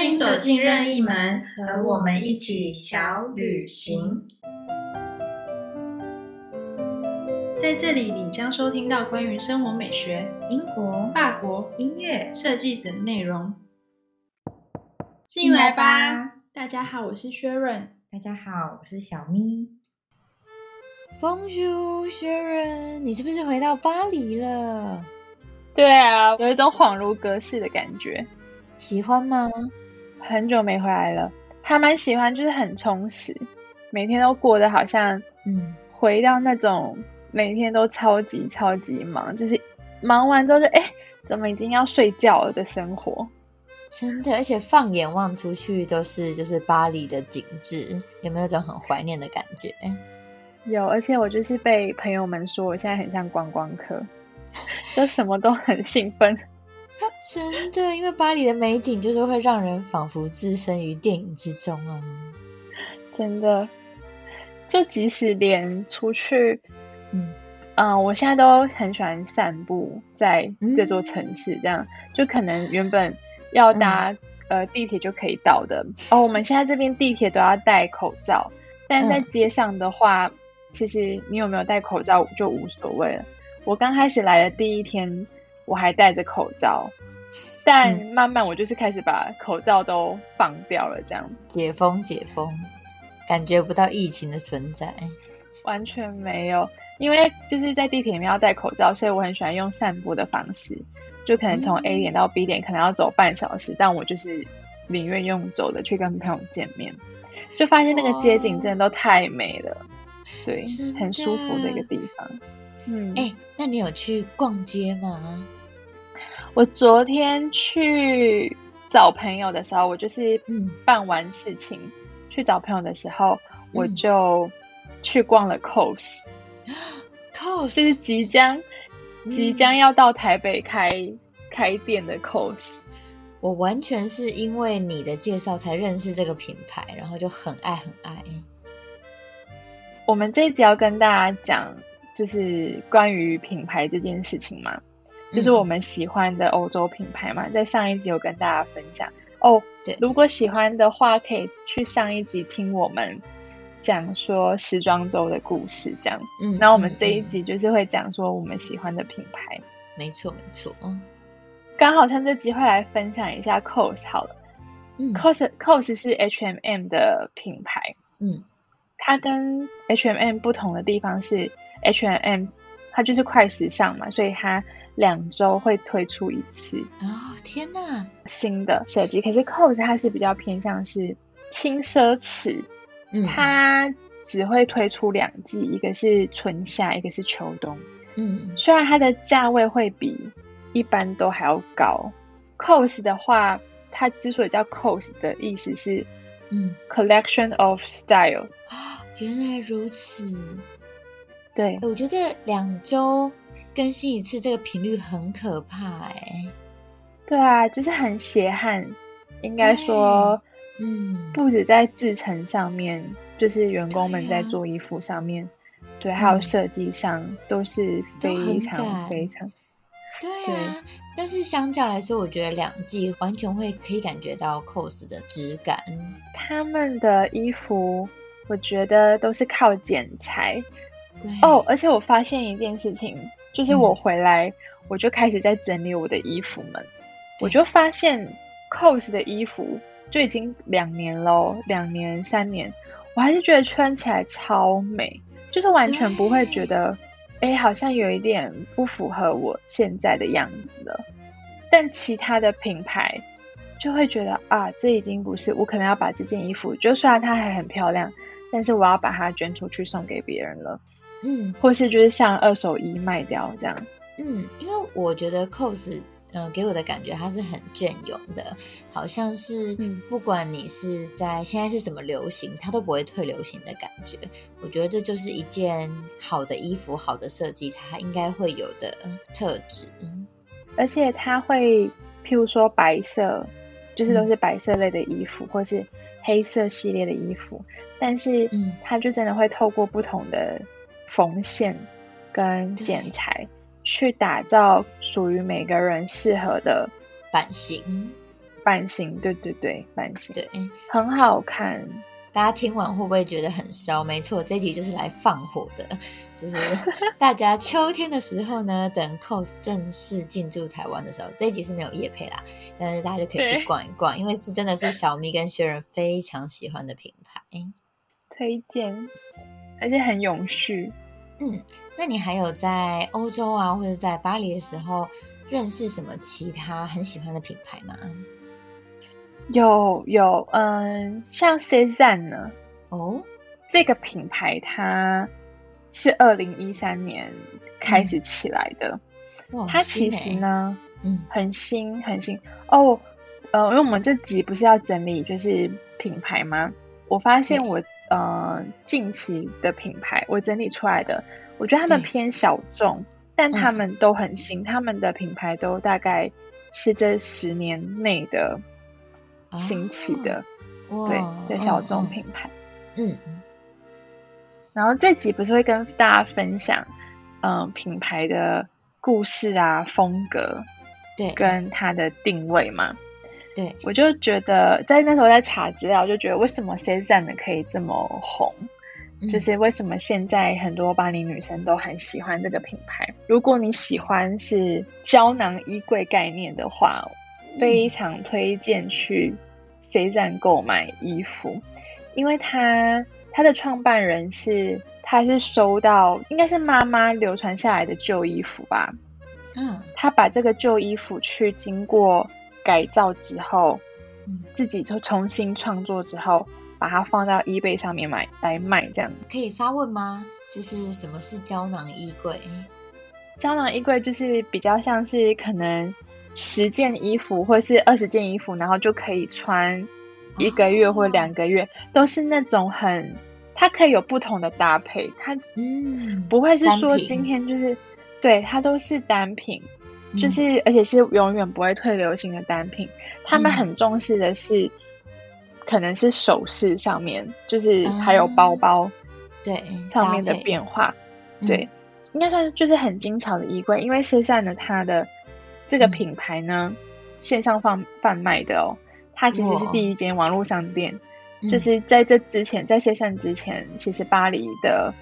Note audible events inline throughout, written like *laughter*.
欢迎走进任意门，和我们一起小旅行。在这里，你将收听到关于生活美学、英国、法国、音乐、设计等内容。进来吧！大家好，我是薛润。大家好，我是小咪。Bonjour，薛润，你是不是回到巴黎了？对啊，有一种恍如隔世的感觉。喜欢吗？很久没回来了，还蛮喜欢，就是很充实，每天都过得好像嗯，回到那种。每天都超级超级忙，就是忙完之后就哎，怎么已经要睡觉了的生活？真的，而且放眼望出去都是就是巴黎的景致，有没有种很怀念的感觉？有，而且我就是被朋友们说我现在很像观光客，就什么都很兴奋。真的，因为巴黎的美景就是会让人仿佛置身于电影之中啊！真的，就即使连出去。嗯嗯，我现在都很喜欢散步在这座城市，这样就可能原本要搭呃地铁就可以到的哦。我们现在这边地铁都要戴口罩，但在街上的话，其实你有没有戴口罩就无所谓了。我刚开始来的第一天，我还戴着口罩，但慢慢我就是开始把口罩都放掉了，这样解封解封，感觉不到疫情的存在，完全没有。因为就是在地铁里面要戴口罩，所以我很喜欢用散步的方式，就可能从 A 点到 B 点可能要走半小时，但我就是宁愿用走的去跟朋友见面，就发现那个街景真的都太美了，对，很舒服的一个地方。嗯，哎，那你有去逛街吗？我昨天去找朋友的时候，我就是办完事情去找朋友的时候，我就去逛了 COS。*gasps* cos 就是即将即将要到台北开开店的 cos，我完全是因为你的介绍才认识这个品牌，然后就很爱很爱。我们这一集要跟大家讲，就是关于品牌这件事情嘛，就是我们喜欢的欧洲品牌嘛，在上一集有跟大家分享哦。对，如果喜欢的话，可以去上一集听我们。讲说时装周的故事，这样。嗯，那我们这一集就是会讲说我们喜欢的品牌。没错，没错。嗯，刚好趁这机会来分享一下 COS 好了。嗯，COS COS 是 H&M 的品牌。嗯，它跟 H&M 不同的地方是 H&M 它就是快时尚嘛，所以它两周会推出一次。哦，天哪！新的设计，可是 COS 它是比较偏向是轻奢侈。它只会推出两季，一个是春夏，一个是秋冬。嗯，虽然它的价位会比一般都还要高。COS 的话，它之所以叫 COS 的意思是，嗯，Collection of Style。啊，原来如此。对，我觉得两周更新一次这个频率很可怕哎。对啊，就是很血汗，应该说。嗯，不止在制成上面，就是员工们在做衣服上面，对，还有设计上都是非常非常，对啊。但是相较来说，我觉得两季完全会可以感觉到 cos 的质感。他们的衣服，我觉得都是靠剪裁。哦，而且我发现一件事情，就是我回来我就开始在整理我的衣服们，我就发现 cos 的衣服。就已经两年喽，两年三年，我还是觉得穿起来超美，就是完全不会觉得，哎，好像有一点不符合我现在的样子了。但其他的品牌就会觉得啊，这已经不是我可能要把这件衣服，就虽然它还很漂亮，但是我要把它捐出去送给别人了，嗯，或是就是像二手衣卖掉这样，嗯，因为我觉得 cos。嗯，给我的感觉它是很隽永的，好像是不管你是在现在是什么流行，它都不会退流行的感觉。我觉得这就是一件好的衣服、好的设计，它应该会有的特质。而且它会，譬如说白色，就是都是白色类的衣服，或是黑色系列的衣服，但是它就真的会透过不同的缝线跟剪裁。去打造属于每个人适合的版型，版型，对对对，版型，对，很好看。大家听完会不会觉得很烧？没错，这集就是来放火的，就是大家 *laughs* 秋天的时候呢，等 COS 正式进驻台湾的时候，这一集是没有夜配啦，但是大家就可以去逛一逛，因为是真的是小咪跟薛仁非常喜欢的品牌，推荐，而且很永续。嗯，那你还有在欧洲啊，或者在巴黎的时候认识什么其他很喜欢的品牌吗？有有，嗯，像 Cezanne 呢？哦，这个品牌它是二零一三年开始起来的。哇，它其实呢，嗯，很新很新哦。呃，因为我们这集不是要整理就是品牌吗？我发现我呃近期的品牌我整理出来的，我觉得他们偏小众，但他们都很新，他们的品牌都大概是这十年内的。兴起的，对的，小众品牌，嗯，然后这集不是会跟大家分享，嗯，品牌的故事啊，风格，对，跟它的定位嘛，对，我就觉得在那时候在查资料，就觉得为什么 Cezanne 可以这么红，就是为什么现在很多巴黎女生都很喜欢这个品牌。如果你喜欢是胶囊衣柜概念的话。非常推荐去 C 站购买衣服，因为他他的创办人是他是收到应该是妈妈流传下来的旧衣服吧，嗯，他把这个旧衣服去经过改造之后，嗯，自己就重新创作之后，把它放到 eBay 上面买来卖，这样可以发问吗？就是什么是胶囊衣柜？胶囊衣柜就是比较像是可能。十件衣服或是二十件衣服，然后就可以穿一个月或两个月，都是那种很，它可以有不同的搭配，它嗯不会是说今天就是，对，它都是单品，就是而且是永远不会退流行的单品。他们很重视的是，可能是首饰上面，就是还有包包对上面的变化，对，应该算是就是很精巧的衣柜，因为现在呢，它的。这个品牌呢，线上贩贩卖的哦，它其实是第一间网络商店。就是在这之前，在线上之前，其实巴黎的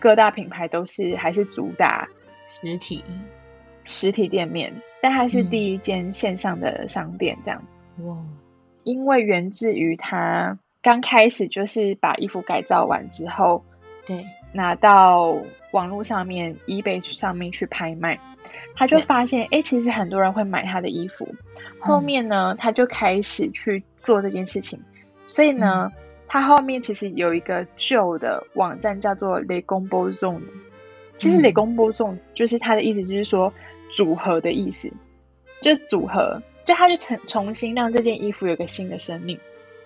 各大品牌都是还是主打实体实体店面，但它是第一间线上的商店。这样哇，因为源自于他刚开始就是把衣服改造完之后，对，拿到网络上面 eBay 上面去拍卖。他就发现，哎，其实很多人会买他的衣服。后面呢，他就开始去做这件事情。所以呢，他后面其实有一个旧的网站叫做 Le g o m b o Zone。其实 m b o Zone 就是他的意思，就是说组合的意思，就组合，就他就重重新让这件衣服有个新的生命。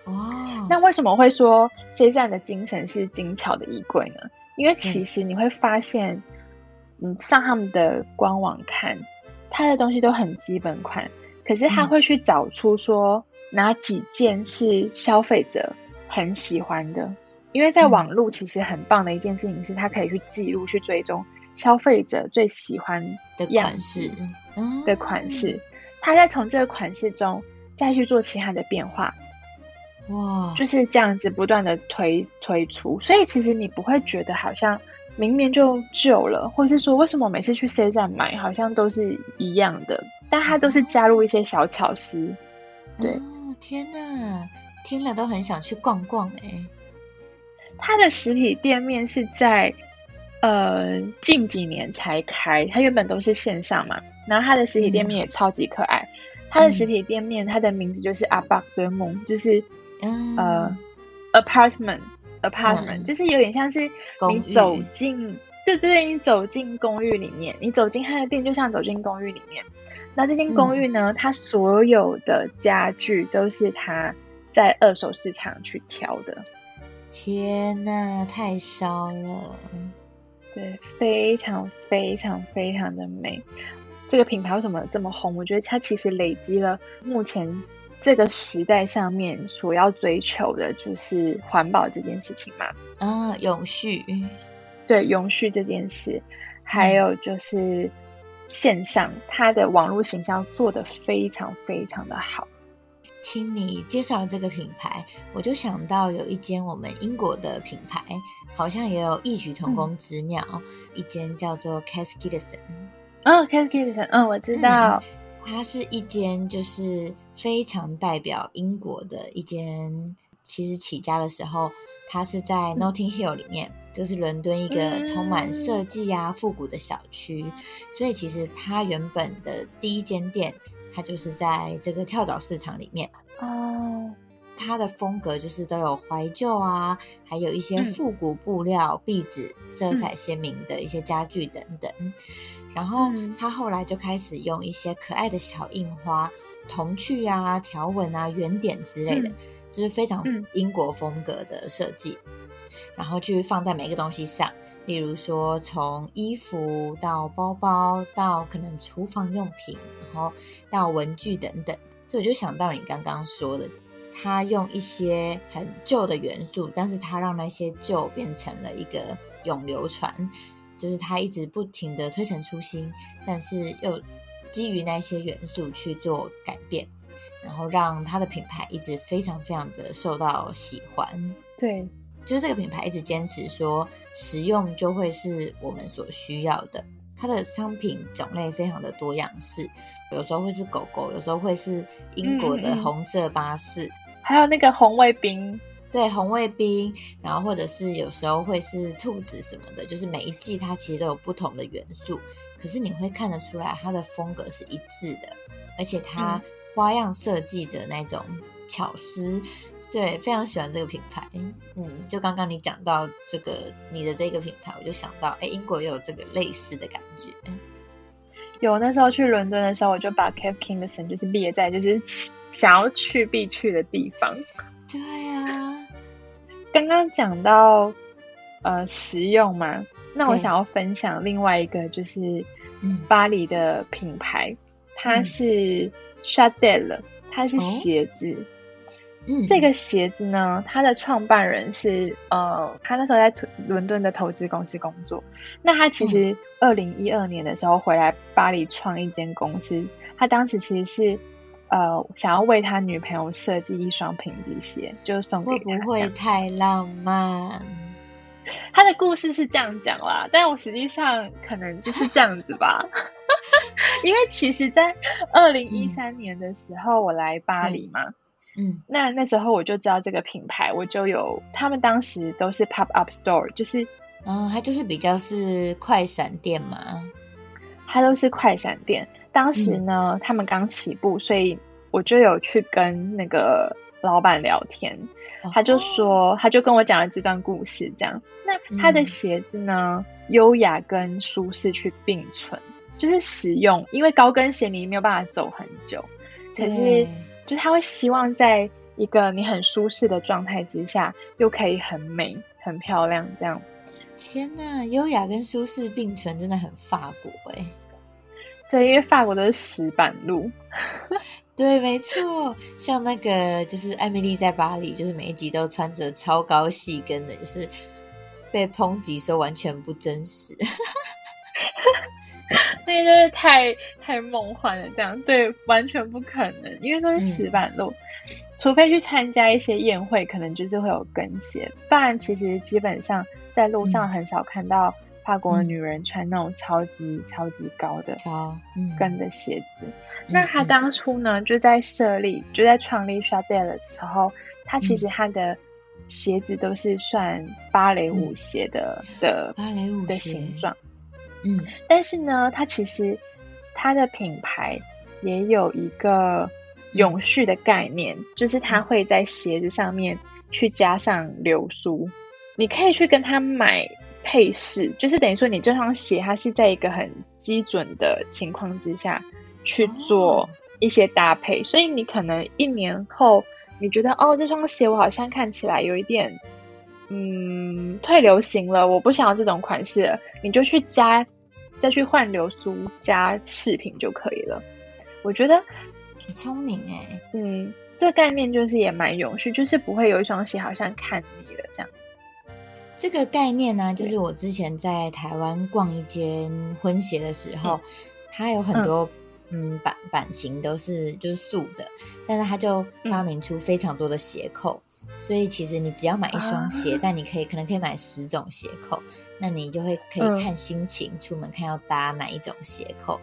哦，那为什么会说 C 站的精神是精巧的衣柜呢？因为其实你会发现。你上他们的官网看，他的东西都很基本款，可是他会去找出说哪几件是消费者很喜欢的，因为在网络其实很棒的一件事情是，它可以去记录、去追踪消费者最喜欢的款式的款式，他再从这个款式中再去做其他的变化，哇，就是这样子不断的推推出，所以其实你不会觉得好像。明年就旧了，或是说为什么每次去 C 站买好像都是一样的？但它都是加入一些小巧思。对，天哪，听了都很想去逛逛哎。它的实体店面是在呃近几年才开，它原本都是线上嘛。然后它的实体店面也超级可爱。它的实体店面，它的名字就是 de m o n 就是呃 apartment。apartment 就是有点像是你走进，对对对，你走进公寓里面，你走进他的店，就像走进公寓里面。那这间公寓呢，它所有的家具都是他在二手市场去挑的。天呐，太烧了！对，非常非常非常的美。这个品牌为什么这么红？我觉得它其实累积了目前。这个时代上面所要追求的就是环保这件事情嘛？啊，永续，对，永续这件事，还有就是线上，它的网络形象做得非常非常的好。听你介绍这个品牌，我就想到有一间我们英国的品牌，好像也有异曲同工之妙，一间叫做 Cass Kidston。哦，Cass Kidston，嗯，我知道，它是一间就是非常代表英国的一间。其实起家的时候，它是在 Notting Hill 里面，就是伦敦一个充满设计啊、复古的小区，所以其实它原本的第一间店。它就是在这个跳蚤市场里面。哦，它的风格就是都有怀旧啊，还有一些复古布料、壁纸、色彩鲜明的一些家具等等。然后他后来就开始用一些可爱的小印花、童趣啊、条纹啊、圆点之类的，就是非常英国风格的设计，然后去放在每个东西上。例如说，从衣服到包包，到可能厨房用品，然后到文具等等，所以我就想到你刚刚说的，他用一些很旧的元素，但是他让那些旧变成了一个永流传，就是他一直不停的推陈出新，但是又基于那些元素去做改变，然后让他的品牌一直非常非常的受到喜欢。对。就是这个品牌一直坚持说，实用就会是我们所需要的。它的商品种类非常的多样式，有时候会是狗狗，有时候会是英国的红色巴士，还有那个红卫兵，对，红卫兵。然后或者是有时候会是兔子什么的，就是每一季它其实都有不同的元素，可是你会看得出来它的风格是一致的，而且它花样设计的那种巧思。对，非常喜欢这个品牌。嗯，就刚刚你讲到这个你的这个品牌，我就想到，哎，英国也有这个类似的感觉。有那时候去伦敦的时候，我就把 Cape Kingston 就是列在就是想要去必去的地方。对啊，刚刚讲到呃实用嘛，那我想要分享另外一个就是巴黎的品牌，它是 Chadel，它是鞋子。这个鞋子呢，它的创办人是呃，他那时候在伦敦的投资公司工作。那他其实二零一二年的时候回来巴黎创一间公司，他当时其实是呃想要为他女朋友设计一双平底鞋，就送给会不会太浪漫？他的故事是这样讲啦，但我实际上可能就是这样子吧。*laughs* 因为其实，在二零一三年的时候，我来巴黎嘛。嗯，那那时候我就知道这个品牌，我就有他们当时都是 pop up store，就是，嗯，它就是比较是快闪店嘛，它都是快闪店。当时呢，他们刚起步，所以我就有去跟那个老板聊天，他就说，他就跟我讲了这段故事，这样。那他的鞋子呢，优雅跟舒适去并存，就是实用，因为高跟鞋你没有办法走很久，可是。就是他会希望在一个你很舒适的状态之下，又可以很美、很漂亮这样。天呐，优雅跟舒适并存，真的很法国哎。对，因为法国都是石板路。*laughs* 对，没错。像那个就是艾米丽在巴黎，就是每一集都穿着超高细跟的，就是被抨击说完全不真实。*laughs* *laughs* 那个就是太太梦幻了，这样对，完全不可能，因为都是石板路，除非去参加一些宴会，可能就是会有跟鞋，不然其实基本上在路上很少看到法国的女人穿那种超级超级高的跟的鞋子。那他当初呢，就在设立，就在创立 s h a d e l 的时候，他其实他的鞋子都是算芭蕾舞鞋的的芭蕾舞的形状。嗯，但是呢，它其实它的品牌也有一个永续的概念，就是它会在鞋子上面去加上流苏。你可以去跟他买配饰，就是等于说你这双鞋它是在一个很基准的情况之下去做一些搭配，所以你可能一年后你觉得哦，这双鞋我好像看起来有一点嗯退流行了，我不想要这种款式，你就去加。再去换流苏加饰品就可以了，我觉得很聪明哎。嗯，这个概念就是也蛮永续，就是不会有一双鞋好像看腻了这样。这个概念呢，就是我之前在台湾逛一间婚鞋的时候，它有很多嗯版版型都是就是素的，但是他就发明出非常多的鞋扣，所以其实你只要买一双鞋，但你可以可能可以买十种鞋扣，那你就会可以看心情出门看要搭哪一种鞋扣。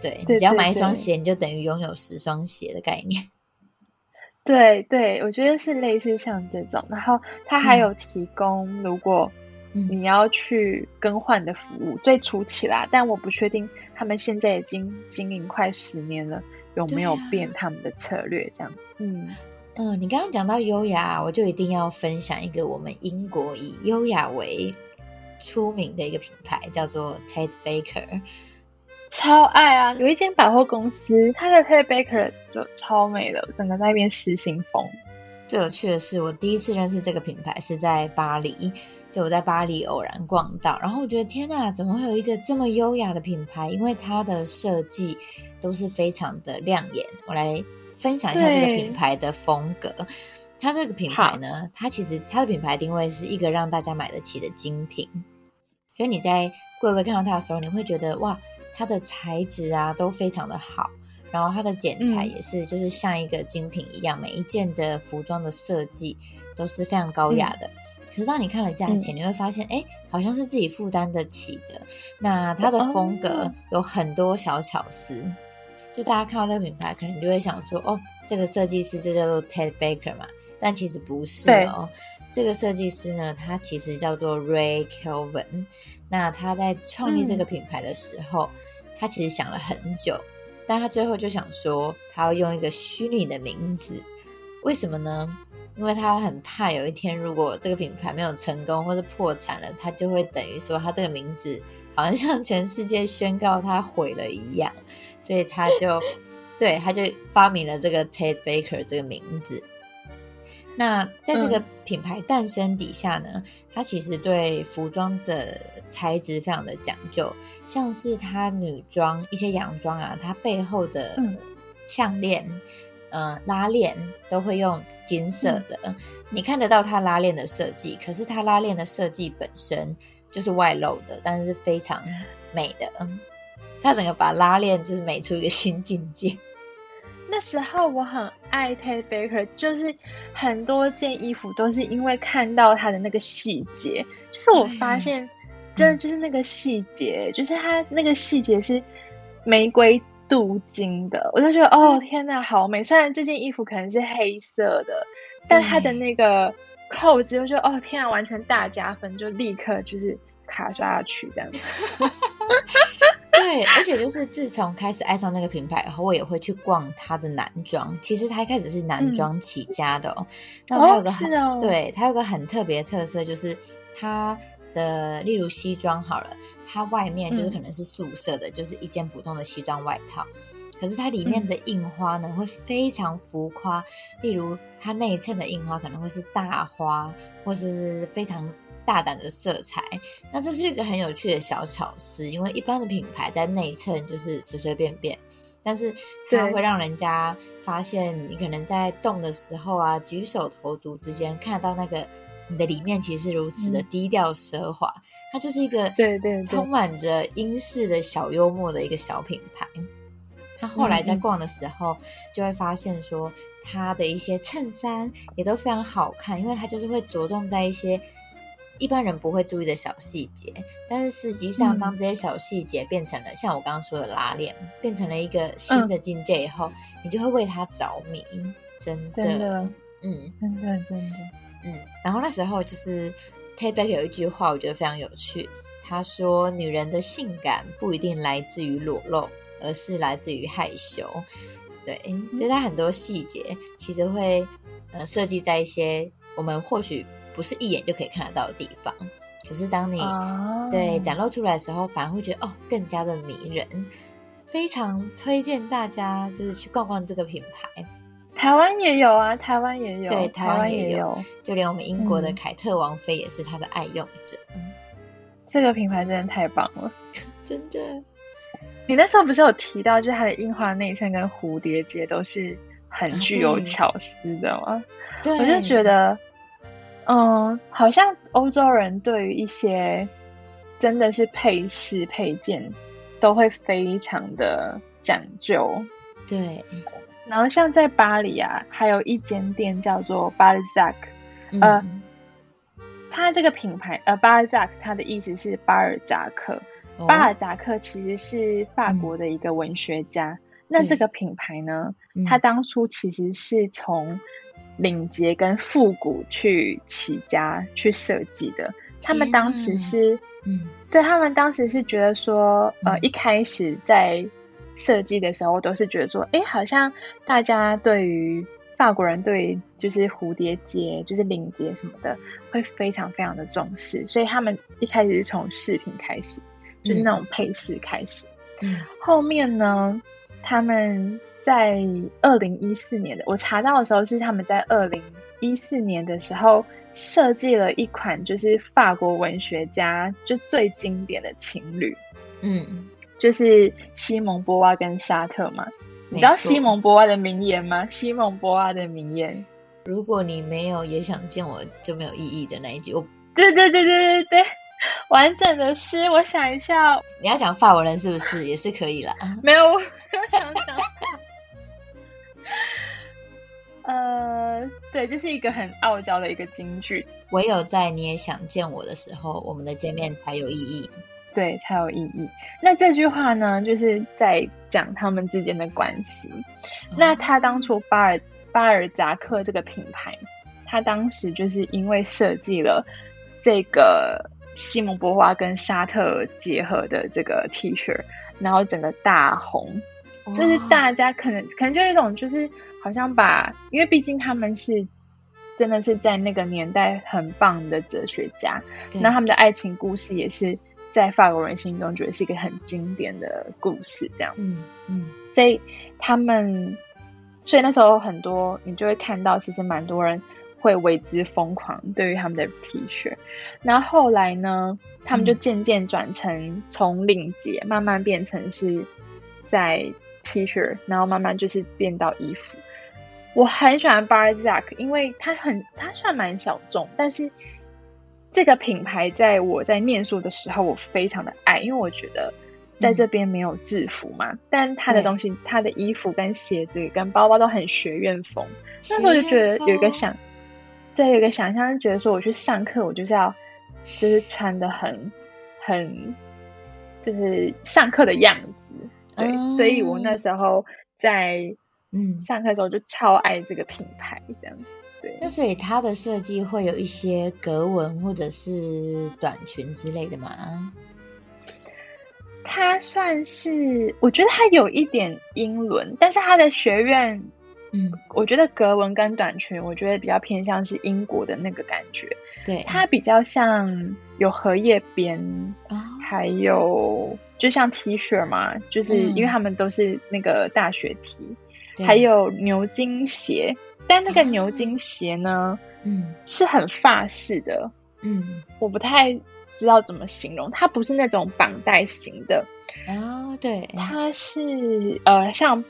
对，你只要买一双鞋，你就等于拥有十双鞋的概念。*laughs* 对对，我觉得是类似像这种，然后他还有提供，如果你要去更换的服务，最初期啦，但我不确定他们现在已经经营快十年了，有没有变他们的策略这样？嗯嗯，你刚刚讲到优雅，我就一定要分享一个我们英国以优雅为出名的一个品牌，叫做 Ted Baker。超爱啊！有一间百货公司，它的 Ted Baker 就超美的，整个在那边实心风。最有趣的是，我第一次认识这个品牌是在巴黎，就我在巴黎偶然逛到，然后我觉得天哪，怎么会有一个这么优雅的品牌？因为它的设计都是非常的亮眼。我来分享一下这个品牌的风格。它这个品牌呢，它其实它的品牌定位是一个让大家买得起的精品，所以你在柜位看到它的时候，你会觉得哇。它的材质啊都非常的好，然后它的剪裁也是就是像一个精品一样，每一件的服装的设计都是非常高雅的。可是当你看了价钱，你会发现，哎，好像是自己负担得起的。那它的风格有很多小巧思，就大家看到这个品牌，可能就会想说，哦，这个设计师就叫做 Ted Baker 嘛，但其实不是哦。这个设计师呢，他其实叫做 Ray Kelvin。那他在创立这个品牌的时候，他其实想了很久，但他最后就想说，他要用一个虚拟的名字。为什么呢？因为他很怕有一天，如果这个品牌没有成功或者破产了，他就会等于说他这个名字好像向全世界宣告他毁了一样。所以他就 *laughs* 对他就发明了这个 Ted Baker 这个名字。那在这个品牌诞生底下呢，它其实对服装的材质非常的讲究，像是它女装一些洋装啊，它背后的项链、呃拉链都会用金色的，你看得到它拉链的设计，可是它拉链的设计本身就是外露的，但是非常美的，它整个把拉链就是美出一个新境界。那时候我很爱 Ted Baker，就是很多件衣服都是因为看到他的那个细节，就是我发现真的就是那个细节，就是他那个细节是玫瑰镀金的，我就觉得哦天呐，好美！虽然这件衣服可能是黑色的，但它的那个扣子，我觉得哦天啊，完全大加分，就立刻就是卡刷下去这样子。*laughs* 对，而且就是自从开始爱上那个品牌以后，我也会去逛它的男装。其实它一开始是男装起家的哦。那它有个很，对，它有个很特别的特色，就是它的例如西装好了，它外面就是可能是素色的，就是一件普通的西装外套。可是它里面的印花呢，会非常浮夸。例如它内衬的印花可能会是大花，或是非常。大胆的色彩，那这是一个很有趣的小巧思。因为一般的品牌在内衬就是随随便便，但是它会让人家发现你可能在动的时候啊，举手投足之间看到那个你的里面其实是如此的低调奢华。它就是一个对对充满着英式的小幽默的一个小品牌。他后来在逛的时候就会发现说，他的一些衬衫也都非常好看，因为他就是会着重在一些。一般人不会注意的小细节，但是实际上，当这些小细节变成了像我刚刚说的拉链，变成了一个新的境界以后，你就会为他着迷，真的，真的，嗯，真的，真的，嗯。然后那时候就是 t a b a c 有一句话，我觉得非常有趣，他说：“女人的性感不一定来自于裸露，而是来自于害羞。”对，所以他很多细节其实会呃设计在一些我们或许。不是一眼就可以看得到的地方，可是当你对展露出来的时候，反而会觉得哦，更加的迷人。非常推荐大家就是去逛逛这个品牌。台湾也有啊，台湾也有，对，台湾也有，就连我们英国的凯特王妃也是他的爱用者。这个品牌真的太棒了，*laughs* 真的。你那时候不是有提到，就是它的印花内衬跟蝴蝶结都是很具有巧思的吗？对，我就觉得。嗯，好像欧洲人对于一些真的是配饰配件都会非常的讲究。对，然后像在巴黎啊，还有一间店叫做 Balzac，呃，它这个品牌呃 Balzac，它的意思是巴尔扎克。巴尔扎克其实是法国的一个文学家。那这个品牌呢，它当初其实是从领结跟复古去起家去设计的。他们当时是，嗯，对他们当时是觉得说，呃，一开始在设计的时候都是觉得说，哎，好像大家对于法国人对就是蝴蝶结、就是领结什么的会非常非常的重视，所以他们一开始是从饰品开始。就是那种配饰开始，嗯，后面呢，他们在二零一四年的我查到的时候是他们在二零一四年的时候设计了一款就是法国文学家就最经典的情侣，嗯，就是西蒙波娃跟沙特嘛，你知道西蒙波娃的名言吗？西蒙波娃的名言，如果你没有也想见我就没有意义的那一句，我，对对对对对对。完整的诗，我想一下，你要讲法文人是不是也是可以啦？没有，我想想。*laughs* 呃，对，就是一个很傲娇的一个京剧。唯有在你也想见我的时候，我们的见面才有意义。对，才有意义。那这句话呢，就是在讲他们之间的关系。那他当初巴尔巴尔扎克这个品牌，他当时就是因为设计了这个。西蒙波娃跟沙特结合的这个 T 恤，然后整个大红，就是大家可能可能就有一种，就是好像把，因为毕竟他们是真的是在那个年代很棒的哲学家，那他们的爱情故事也是在法国人心中觉得是一个很经典的故事，这样，嗯嗯，所以他们，所以那时候很多你就会看到，其实蛮多人。会为之疯狂，对于他们的 T 恤，然后后来呢，他们就渐渐转成从领结慢慢变成是在 T 恤，然后慢慢就是变到衣服。我很喜欢 Balzac，因为它很它算蛮小众，但是这个品牌在我在念书的时候，我非常的爱，因为我觉得在这边没有制服嘛，但他的东西，他的衣服跟鞋子跟包包都很学院风，那时候就觉得有一个想。对，有个想象，觉得说我去上课，我就是要，就是穿的很，很，就是上课的样子。对，所以我那时候在嗯上课的时候就超爱这个品牌，这样。对，那所以它的设计会有一些格纹或者是短裙之类的吗？它算是，我觉得它有一点英伦，但是它的学院。嗯，我觉得格纹跟短裙，我觉得比较偏向是英国的那个感觉。对，它比较像有荷叶边，还有就像 T 恤嘛，就是因为他们都是那个大学 T，还有牛津鞋，但那个牛津鞋呢，嗯，是很法式的，嗯，我不太知道怎么形容，它不是那种绑带型的，哦，对，它是呃像。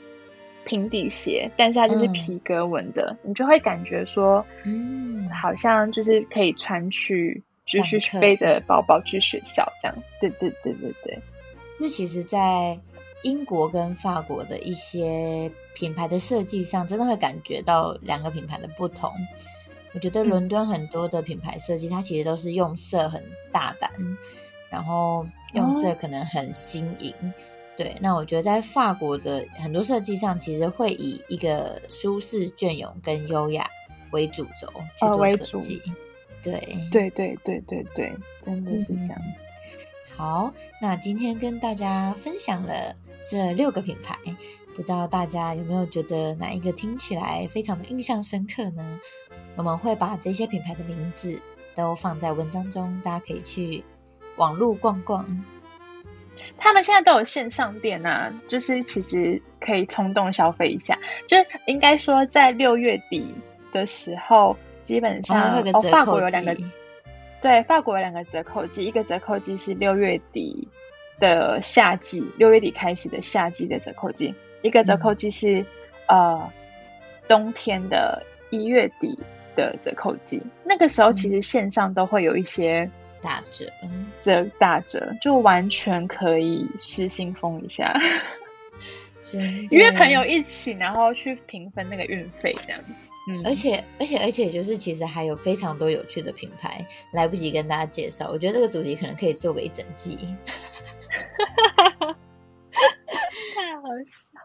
平底鞋，但是它就是皮革纹的，你就会感觉说，嗯，好像就是可以穿去，就是背着包包去学校这样。对对对对对。就其实，在英国跟法国的一些品牌的设计上，真的会感觉到两个品牌的不同。我觉得伦敦很多的品牌设计，它其实都是用色很大胆，然后用色可能很新颖。对，那我觉得在法国的很多设计上，其实会以一个舒适、隽永跟优雅为主轴去做设计。对，对，对，对，对，对，真的是这样。好，那今天跟大家分享了这六个品牌，不知道大家有没有觉得哪一个听起来非常的印象深刻呢？我们会把这些品牌的名字都放在文章中，大家可以去网络逛逛。他们现在都有线上店啊，就是其实可以冲动消费一下。就是应该说，在六月底的时候，基本上哦，法国有两个，对，法国有两个折扣季，一个折扣季是六月底的夏季，六月底开始的夏季的折扣季，一个折扣季是呃冬天的一月底的折扣季。那个时候其实线上都会有一些。打折，折打折就完全可以失心疯一下。*laughs* 约朋友一起，然后去平分那个运费，这样。嗯，而且而且而且，就是其实还有非常多有趣的品牌，来不及跟大家介绍。我觉得这个主题可能可以做个一整季。*laughs* 太好笑。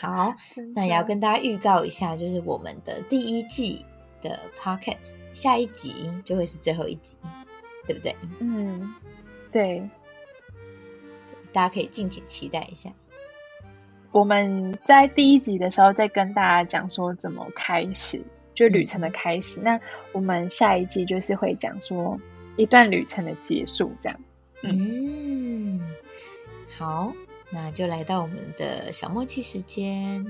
好，那也要跟大家预告一下，就是我们的第一季的 podcast 下一集就会是最后一集，对不对？嗯，对。大家可以敬请期待一下。我们在第一集的时候再跟大家讲说怎么开始，就旅程的开始。那我们下一季就是会讲说一段旅程的结束，这样。嗯，好，那就来到我们的小默契时间，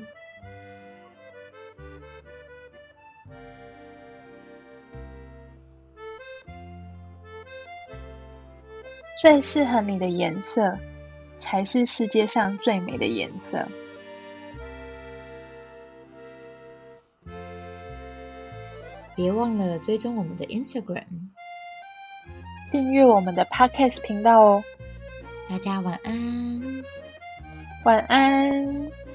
最适合你的颜色。才是世界上最美的颜色。别忘了追踪我们的 Instagram，订阅我们的 Podcast 频道哦。大家晚安，晚安。